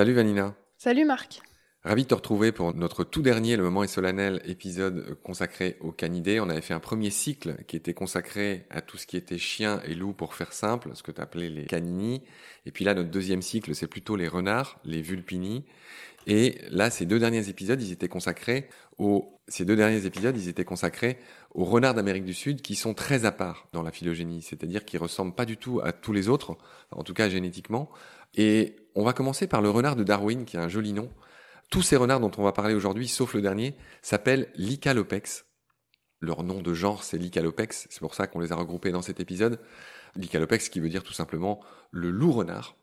Salut Vanina. Salut Marc. Ravi de te retrouver pour notre tout dernier, le moment est solennel, épisode consacré aux canidés. On avait fait un premier cycle qui était consacré à tout ce qui était chien et loup pour faire simple, ce que tu appelais les canini. Et puis là, notre deuxième cycle, c'est plutôt les renards, les vulpini. Et là, ces deux derniers épisodes, ils étaient consacrés aux, ces deux derniers épisodes, ils étaient consacrés aux renards d'Amérique du Sud qui sont très à part dans la phylogénie. C'est-à-dire qu'ils ressemblent pas du tout à tous les autres, en tout cas génétiquement. Et on va commencer par le renard de Darwin, qui a un joli nom. Tous ces renards dont on va parler aujourd'hui, sauf le dernier, s'appellent Lycalopex. Leur nom de genre, c'est Lycalopex. C'est pour ça qu'on les a regroupés dans cet épisode. Lycalopex, qui veut dire tout simplement le loup renard.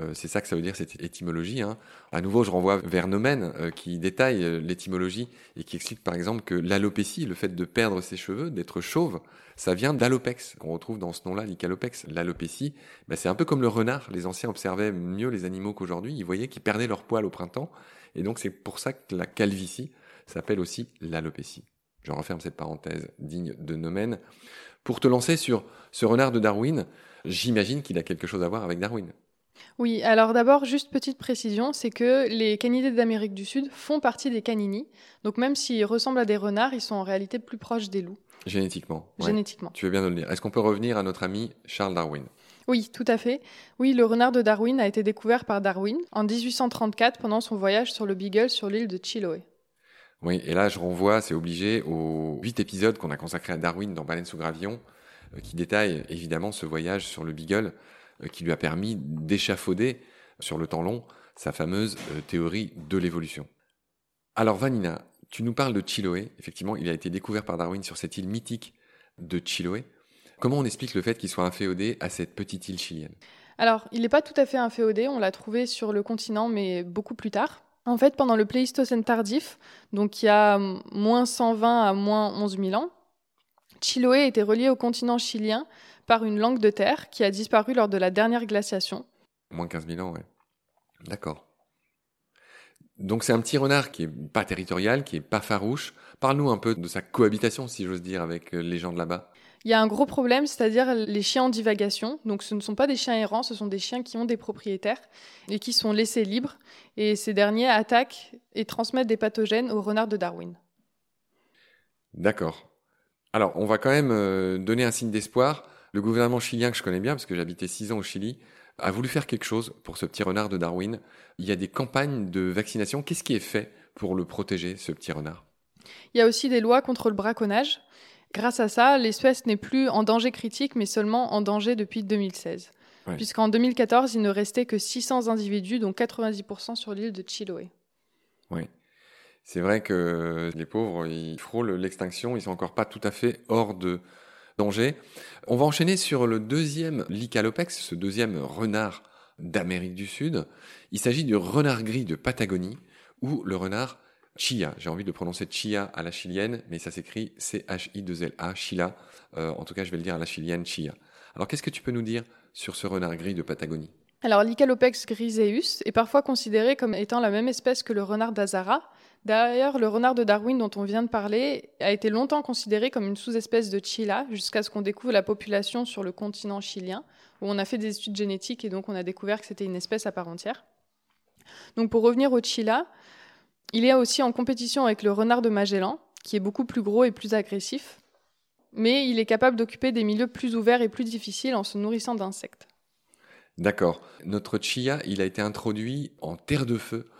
Euh, c'est ça que ça veut dire cette étymologie. Hein. À nouveau, je renvoie vers Nomen euh, qui détaille euh, l'étymologie et qui explique par exemple que l'alopécie, le fait de perdre ses cheveux, d'être chauve, ça vient d'alopex, qu'on retrouve dans ce nom-là, l'icalopex. L'alopécie, bah, c'est un peu comme le renard. Les anciens observaient mieux les animaux qu'aujourd'hui. Ils voyaient qu'ils perdaient leur poil au printemps. Et donc c'est pour ça que la calvitie s'appelle aussi l'alopécie. Je referme cette parenthèse digne de Nomen. Pour te lancer sur ce renard de Darwin, j'imagine qu'il a quelque chose à voir avec Darwin. Oui, alors d'abord, juste petite précision, c'est que les canidés d'Amérique du Sud font partie des canini. Donc même s'ils ressemblent à des renards, ils sont en réalité plus proches des loups. Génétiquement. Génétiquement. Tu veux bien nous le dire. Est-ce qu'on peut revenir à notre ami Charles Darwin? Oui, tout à fait. Oui, le renard de Darwin a été découvert par Darwin en 1834 pendant son voyage sur le Beagle sur l'île de Chiloé. Oui, et là je renvoie, c'est obligé, aux huit épisodes qu'on a consacrés à Darwin dans Baleine sous Gravillon, euh, qui détaillent évidemment ce voyage sur le Beagle qui lui a permis d'échafauder sur le temps long sa fameuse euh, théorie de l'évolution. Alors Vanina, tu nous parles de Chiloé. Effectivement, il a été découvert par Darwin sur cette île mythique de Chiloé. Comment on explique le fait qu'il soit inféodé à cette petite île chilienne? Alors, il n'est pas tout à fait inféodé, on l'a trouvé sur le continent, mais beaucoup plus tard. En fait, pendant le Pléistocène tardif, donc il y a moins 120 à moins 11 000 ans, Chiloé était relié au continent chilien par une langue de terre qui a disparu lors de la dernière glaciation. Moins 15 000 ans, oui. D'accord. Donc c'est un petit renard qui est pas territorial, qui est pas farouche. Parle-nous un peu de sa cohabitation, si j'ose dire, avec euh, les gens de là-bas. Il y a un gros problème, c'est-à-dire les chiens en divagation. Donc ce ne sont pas des chiens errants, ce sont des chiens qui ont des propriétaires et qui sont laissés libres. Et ces derniers attaquent et transmettent des pathogènes aux renards de Darwin. D'accord. Alors on va quand même euh, donner un signe d'espoir. Le gouvernement chilien que je connais bien, parce que j'habitais six ans au Chili, a voulu faire quelque chose pour ce petit renard de Darwin. Il y a des campagnes de vaccination. Qu'est-ce qui est fait pour le protéger, ce petit renard? Il y a aussi des lois contre le braconnage. Grâce à ça, l'espèce n'est plus en danger critique, mais seulement en danger depuis 2016. Puisqu'en 2014, il ne restait que 600 individus, dont 90% sur l'île de Chiloé. Oui. C'est vrai que les pauvres, ils frôlent l'extinction, ils sont encore pas tout à fait hors de, On va enchaîner sur le deuxième Lycalopex, ce deuxième renard d'Amérique du Sud. Il s'agit du renard gris de Patagonie ou le renard Chia. J'ai envie de prononcer Chia à la chilienne, mais ça s'écrit C-H-I-2-L-A, Chila. Euh, en tout cas, je vais le dire à la chilienne Chia. Alors, qu'est-ce que tu peux nous dire sur ce renard gris de Patagonie? Alors, l'Icalopex griseus est parfois considéré comme étant la même espèce que le renard d'Azara. D'ailleurs, le renard de Darwin dont on vient de parler a été longtemps considéré comme une sous-espèce de Chila jusqu'à ce qu'on découvre la population sur le continent chilien, où on a fait des études génétiques et donc on a découvert que c'était une espèce à part entière. Donc, pour revenir au Chila, il est aussi en compétition avec le renard de Magellan, qui est beaucoup plus gros et plus agressif, mais il est capable d'occuper des milieux plus ouverts et plus difficiles en se nourrissant d'insectes. D'accord. Notre chia, il a été introduit en terre de feu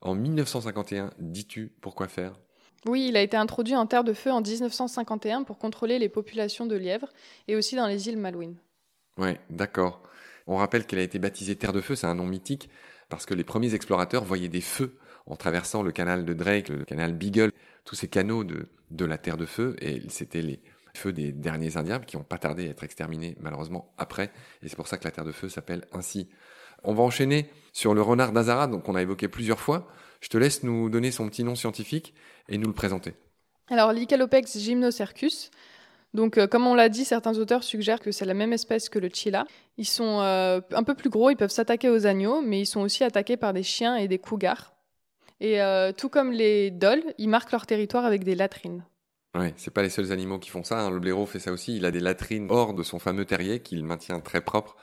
en 1951. Dis-tu pourquoi faire? Oui, il a été introduit en terre de feu en 1951 pour contrôler les populations de lièvres et aussi dans les îles Malouines. Oui, d'accord. On rappelle qu'elle a été baptisée terre de feu, c'est un nom mythique, parce que les premiers explorateurs voyaient des feux en traversant le canal de Drake, le canal Beagle, tous ces canaux de, de la terre de feu, et c'était les, feu des derniers Indiens qui n'ont pas tardé à être exterminés malheureusement après. Et c'est pour ça que la Terre de Feu s'appelle ainsi. On va enchaîner sur le renard d'Azara, donc on a évoqué plusieurs fois. Je te laisse nous donner son petit nom scientifique et nous le présenter. Alors l'Icalopex gymnocercus. Donc, euh, comme on l'a dit, certains auteurs suggèrent que c'est la même espèce que le chila. Ils sont euh, un peu plus gros, ils peuvent s'attaquer aux agneaux, mais ils sont aussi attaqués par des chiens et des cougars. Et euh, tout comme les dols, ils marquent leur territoire avec des latrines. Ouais, c'est pas les seuls animaux qui font ça. Hein. Le blaireau fait ça aussi. Il a des latrines hors de son fameux terrier qu'il maintient très propre.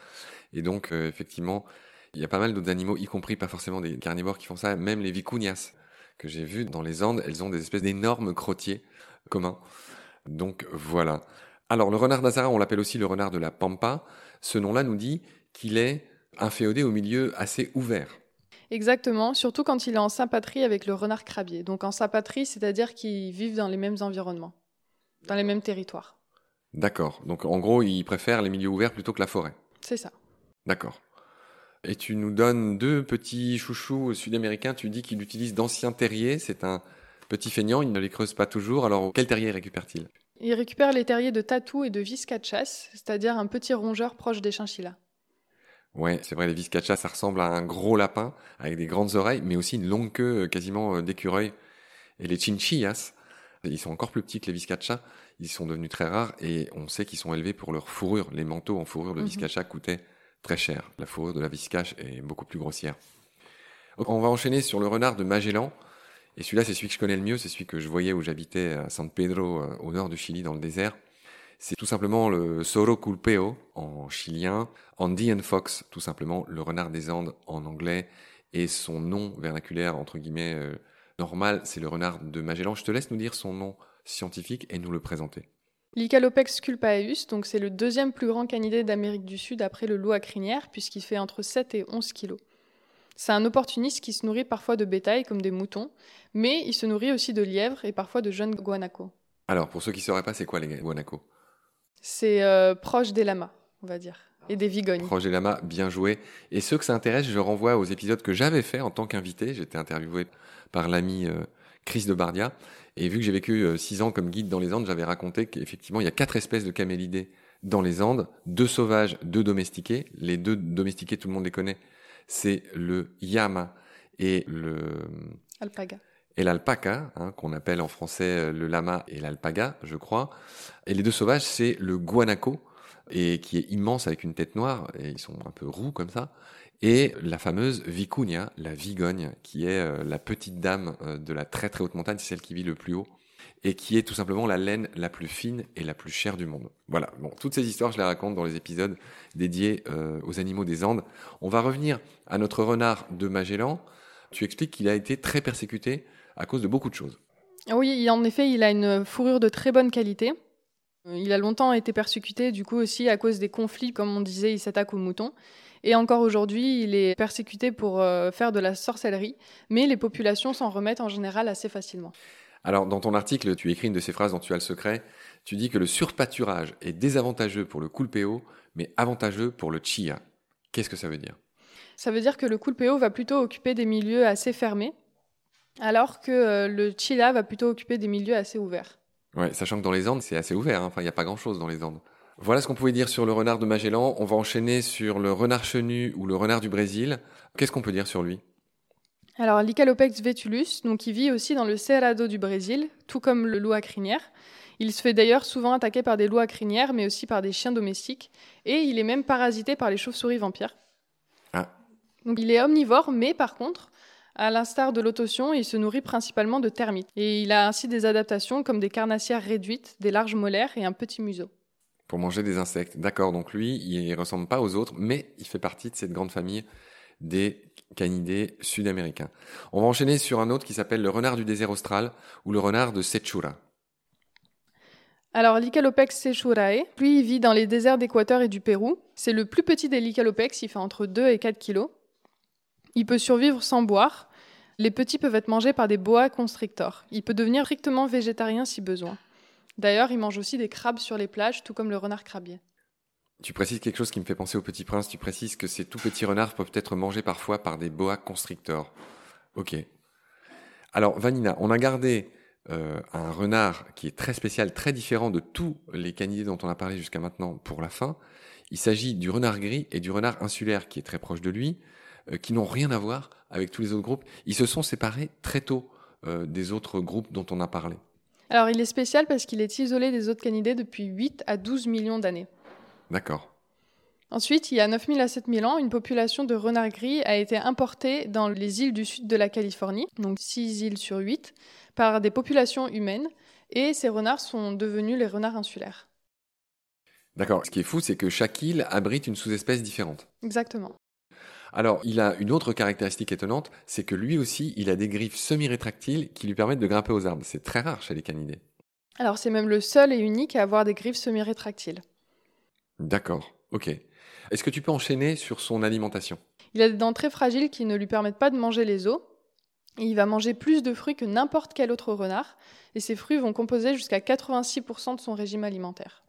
Et donc, effectivement, Il y a pas mal d'autres animaux, y compris pas forcément des carnivores qui font ça, même les vicunias que j'ai vues dans les Andes, elles ont des espèces d'énormes crottiers communs. Donc voilà. Alors le renard d'Azara, on l'appelle aussi le renard de la Pampa. Ce nom-là nous dit qu'il est inféodé au milieu assez ouvert. Exactement, surtout quand il est en sympatrie avec le renard crabier. Donc en sympatrie, c'est-à-dire qu'ils vivent dans les mêmes environnements, dans les mêmes territoires. D'accord. Donc en gros, il préfère les milieux ouverts plutôt que la forêt. C'est ça. D'accord. Et tu nous donnes deux petits chouchous sud-américains. Tu dis qu'il utilise d'anciens terriers. C'est un petit feignant, il ne les creuse pas toujours. Alors quel terrier récupère-t-il? Il récupère les terriers de tatou et de viscachas, c'est-à-dire un petit rongeur proche des chinchillas. Ouais, c'est vrai, les viscachas, ça ressemble à un gros lapin avec des grandes oreilles, mais aussi une longue queue euh, quasiment euh, d'écureuil. Et les chinchillas, ils sont encore plus petits que les viscachas. Ils sont devenus très rares et on sait qu'ils sont élevés pour leur fourrure. Les manteaux en fourrure de mmh. coûtaient très cher. La fourrure de la viscache est beaucoup plus grossière. On va enchaîner sur le renard de Magellan. Et celui-là, c'est celui que je connais le mieux. C'est celui que je voyais où j'habitais à San Pedro, euh, au nord du Chili, dans le désert. C'est tout simplement le Soro Culpeo en chilien, Andean Fox, tout simplement le renard des Andes en anglais, et son nom vernaculaire, entre guillemets, euh, normal, c'est le renard de Magellan. Je te laisse nous dire son nom scientifique et nous le présenter. L'Icalopex culpaeus, donc c'est le deuxième plus grand canidé d'Amérique du Sud après le loup à crinière, puisqu'il fait entre 7 et 11 kilos. C'est un opportuniste qui se nourrit parfois de bétail comme des moutons, mais il se nourrit aussi de lièvres et parfois de jeunes guanacos. Alors, pour ceux qui ne sauraient pas, c'est quoi les guanacos? C'est euh, proche des lamas, on va dire, et des vigognes. Proche des lamas, bien joué. Et ceux que ça intéresse, je renvoie aux épisodes que j'avais fait en tant qu'invité. J'étais interviewé par l'ami euh, Chris de Bardia. Et vu que j'ai vécu euh, six ans comme guide dans les Andes, j'avais raconté qu'effectivement, il y a quatre espèces de camélidés dans les Andes, deux sauvages, deux domestiqués. Les deux domestiqués, tout le monde les connaît. C'est le yama et le alpaga et l'alpaca, hein, qu'on appelle en français euh, le lama et l'alpaga, je crois. Et les deux sauvages, c'est le guanaco, et qui est immense avec une tête noire, et ils sont un peu roux comme ça, et la fameuse vicuña, la vigogne, qui est euh, la petite dame euh, de la très très haute montagne, c'est celle qui vit le plus haut, et qui est tout simplement la laine la plus fine et la plus chère du monde. Voilà, bon, toutes ces histoires, je les raconte dans les épisodes dédiés aux animaux des Andes. On va revenir à notre renard de Magellan. Tu expliques qu'il a été très persécuté à cause de beaucoup de choses. Oui, en effet, il a une fourrure de très bonne qualité. Euh, il a longtemps été persécuté, du coup aussi à cause des conflits, comme on disait, il s'attaque aux moutons. Et encore aujourd'hui, il est persécuté pour euh, faire de la sorcellerie, mais les populations s'en remettent en général assez facilement. Alors, dans ton article, tu écris une de ces phrases dont tu as le secret. Tu dis que le surpâturage est désavantageux pour le culpeo, mais avantageux pour le chia. Qu'est-ce que ça veut dire? Ça veut dire que le culpeo va plutôt occuper des milieux assez fermés, alors que euh, le Chila va plutôt occuper des milieux assez ouverts. Ouais, sachant que dans les Andes, c'est assez ouvert, hein. enfin, il n'y a pas grand-chose dans les Andes. Voilà ce qu'on pouvait dire sur le renard de Magellan. On va enchaîner sur le renard chenu ou le renard du Brésil. Qu'est-ce qu'on peut dire sur lui? Alors, l'Icalopex vetulus, donc il vit aussi dans le Cerrado du Brésil, tout comme le loup à crinière. Il se fait d'ailleurs souvent attaquer par des loups à crinière, mais aussi par des chiens domestiques, et il est même parasité par les chauves-souris vampires. Ah. Donc il est omnivore, mais par contre, à l'instar de l'autotion, il se nourrit principalement de termites. Et il a ainsi des adaptations comme des carnassières réduites, des larges molaires et un petit museau. Pour manger des insectes. D'accord, donc lui, il ne ressemble pas aux autres, mais il fait partie de cette grande famille des canidés sud-américains. On va enchaîner sur un autre qui s'appelle le renard du désert austral ou le renard de Sechura. Alors, l'Icalopex sechurae, lui, il vit dans les déserts d'Équateur et du Pérou. C'est le plus petit des Licalopex, il fait entre 2 et 4 kilos. Il peut survivre sans boire. Les petits peuvent être mangés par des boa constrictors. Il peut devenir strictement végétarien si besoin. D'ailleurs, il mange aussi des crabes sur les plages, tout comme le renard crabier. Tu précises quelque chose qui me fait penser au petit prince. Tu précises que ces tout petits renards peuvent être mangés parfois par des boa constrictors. Ok. Alors, Vanina, on a gardé euh, un renard qui est très spécial, très différent de tous les canidés dont on a parlé jusqu'à maintenant pour la fin. Il s'agit du renard gris et du renard insulaire qui est très proche de lui. Euh, qui n'ont rien à voir avec tous les autres groupes. Ils se sont séparés très tôt euh, des autres groupes dont on a parlé. Alors il est spécial parce qu'il est isolé des autres canidés depuis 8 à 12 millions d'années. D'accord. Ensuite, il y a 9000 à 7000 ans, une population de renards gris a été importée dans les îles du sud de la Californie, donc 6 îles sur 8, par des populations humaines, et ces renards sont devenus les renards insulaires. D'accord. Ce qui est fou, c'est que chaque île abrite une sous-espèce différente. Exactement. Alors, il a une autre caractéristique étonnante, c'est que lui aussi, il a des griffes semi-rétractiles qui lui permettent de grimper aux arbres. C'est très rare chez les canidés. Alors, c'est même le seul et unique à avoir des griffes semi-rétractiles. D'accord, ok. Est-ce que tu peux enchaîner sur son alimentation? Il a des dents très fragiles qui ne lui permettent pas de manger les os. Et il va manger plus de fruits que n'importe quel autre renard. Et ces fruits vont composer jusqu'à 86% de son régime alimentaire.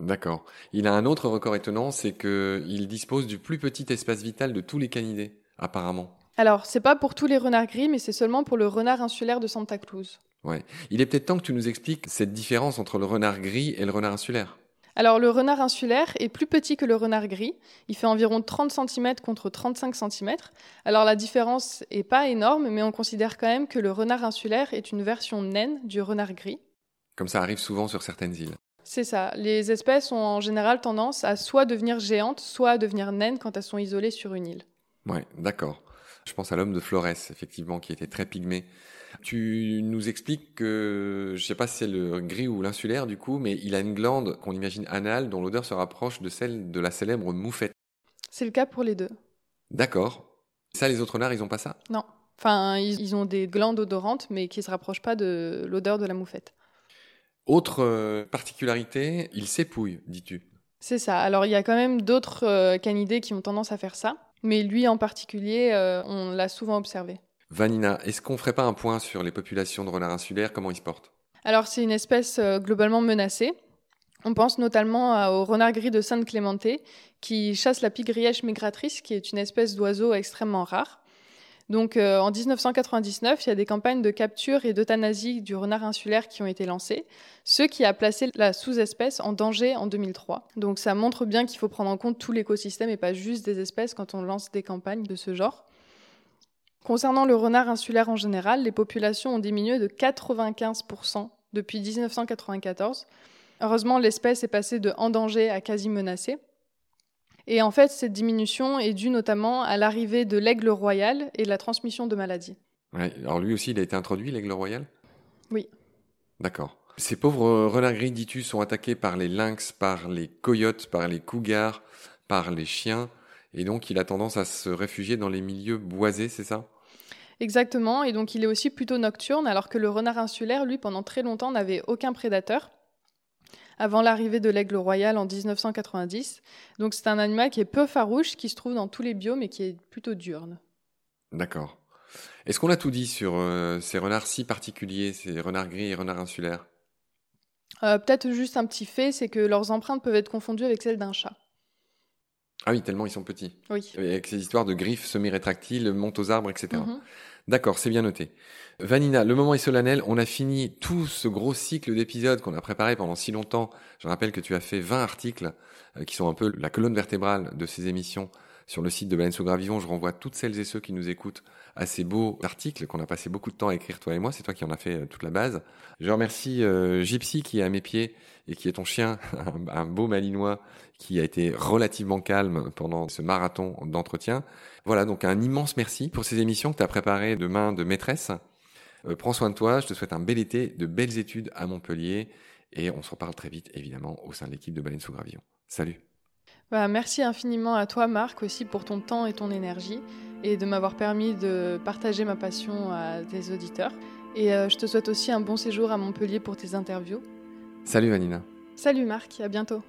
D'accord. Il a un autre record étonnant, c'est qu'il dispose du plus petit espace vital de tous les canidés, apparemment. Alors, c'est pas pour tous les renards gris, mais c'est seulement pour le renard insulaire de Santa Cruz. Ouais. Il est peut-être temps que tu nous expliques cette différence entre le renard gris et le renard insulaire. Alors, le renard insulaire est plus petit que le renard gris. Il fait environ 30 cm contre 35 cm. Alors, la différence est pas énorme, mais on considère quand même que le renard insulaire est une version naine du renard gris. Comme ça arrive souvent sur certaines îles. C'est ça. Les espèces ont en général tendance à soit devenir géantes, soit à devenir naines quand elles sont isolées sur une île. Ouais, d'accord. Je pense à l'homme de Flores, effectivement, qui était très pygmé. Tu nous expliques que, je sais pas si c'est le gris ou l'insulaire du coup, mais il a une glande qu'on imagine anale dont l'odeur se rapproche de celle de la célèbre moufette. C'est le cas pour les deux. D'accord. Ça, les autres renards, ils ont pas ça? Non. Enfin, ils ont des glandes odorantes, mais qui se rapprochent pas de l'odeur de la moufette. Autre euh, particularité, il s'épouille, dis-tu. C'est ça. Alors il y a quand même d'autres euh, canidés qui ont tendance à faire ça, mais lui en particulier, euh, on l'a souvent observé. Vanina, est-ce qu'on ferait pas un point sur les populations de renards insulaires Comment ils se portent? Alors c'est une espèce globalement menacée. On pense notamment au renard gris de Sainte-Clémente, qui chasse la pigrièche migratrice, qui est une espèce d'oiseau extrêmement rare. Donc euh, en 1999, il y a des campagnes de capture et d'euthanasie du renard insulaire qui ont été lancées, ce qui a placé la sous-espèce en danger en 2003. Donc ça montre bien qu'il faut prendre en compte tout l'écosystème et pas juste des espèces quand on lance des campagnes de ce genre. Concernant le renard insulaire en général, les populations ont diminué de 95% depuis 1994. Heureusement, l'espèce est passée de en danger à quasi menacée. Et en fait, cette diminution est due notamment à l'arrivée de l'aigle royal et la transmission de maladies. alors lui aussi, il a été introduit, l'aigle royal? Oui. D'accord. Ces pauvres renards gris, dis-tu, sont attaqués par les lynx, par les coyotes, par les cougars, par les chiens, et donc il a tendance à se réfugier dans les milieux boisés, c'est ça? Exactement, et donc il est aussi plutôt nocturne, alors que le renard insulaire, lui, pendant très longtemps, n'avait aucun prédateur avant l'arrivée de l'aigle royal en 1990. Donc c'est un animal qui est peu farouche, qui se trouve dans tous les biomes et qui est plutôt diurne. D'accord. Est-ce qu'on a tout dit sur euh, ces renards si particuliers, ces renards gris et renards insulaires? Euh, Peut-être juste un petit fait, c'est que leurs empreintes peuvent être confondues avec celles d'un chat. Ah oui, tellement ils sont petits. Oui. Avec ces histoires de griffes semi-rétractiles, montent aux arbres, etc. D'accord, c'est bien noté. Vanina, le moment est solennel. On a fini tout ce gros cycle d'épisodes qu'on a préparé pendant si longtemps. Je rappelle que tu as fait 20 articles euh, qui sont un peu la colonne vertébrale de ces émissions sur le site de Baleine sous Gravillon. Je renvoie toutes celles et ceux qui nous écoutent à ces beaux articles qu'on a passé beaucoup de temps à écrire, toi et moi. C'est toi qui en as fait euh, toute la base. Je remercie euh, Gypsy qui est à mes pieds et qui est ton chien, un beau malinois qui a été relativement calme pendant ce marathon d'entretien. Voilà, donc un immense merci pour ces émissions que tu as préparées de main de maîtresse. Euh, prends soin de toi, je te souhaite un bel été, de belles études à Montpellier et on se reparle très vite évidemment au sein de l'équipe de Baleine sous Gravillon. Salut bah, Merci infiniment à toi Marc aussi pour ton temps et ton énergie et de m'avoir permis de partager ma passion à tes auditeurs. Et euh, je te souhaite aussi un bon séjour à Montpellier pour tes interviews. Salut Vanina. Salut Marc, à bientôt.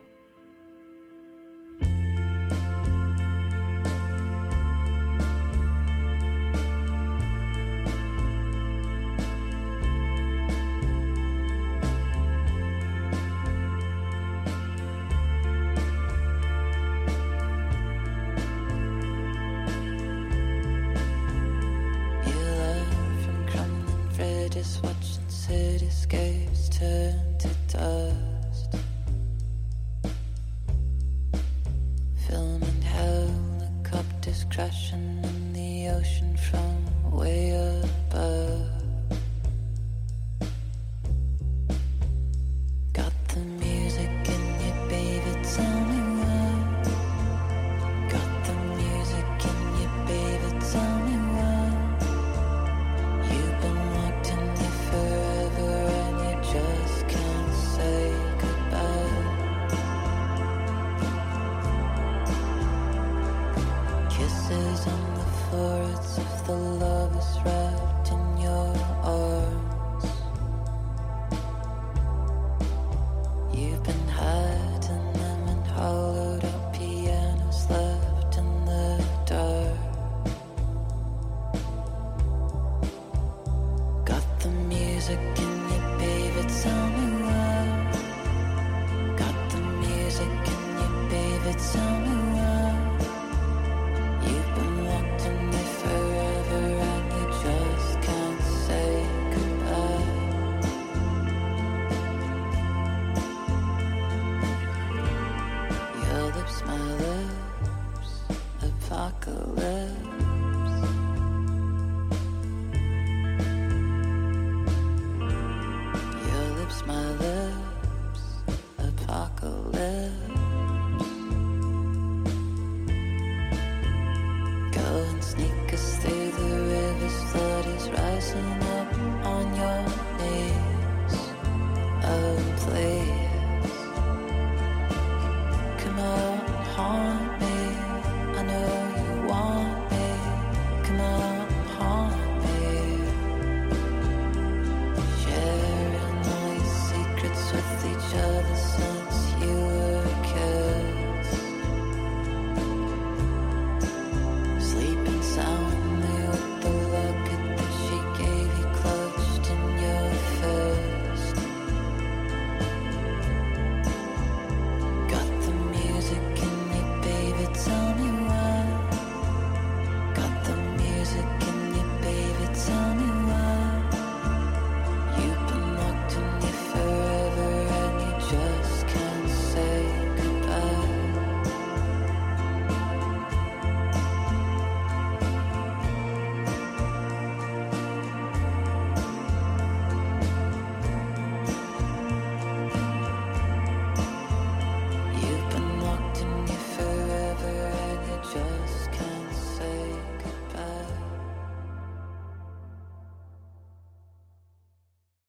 like a.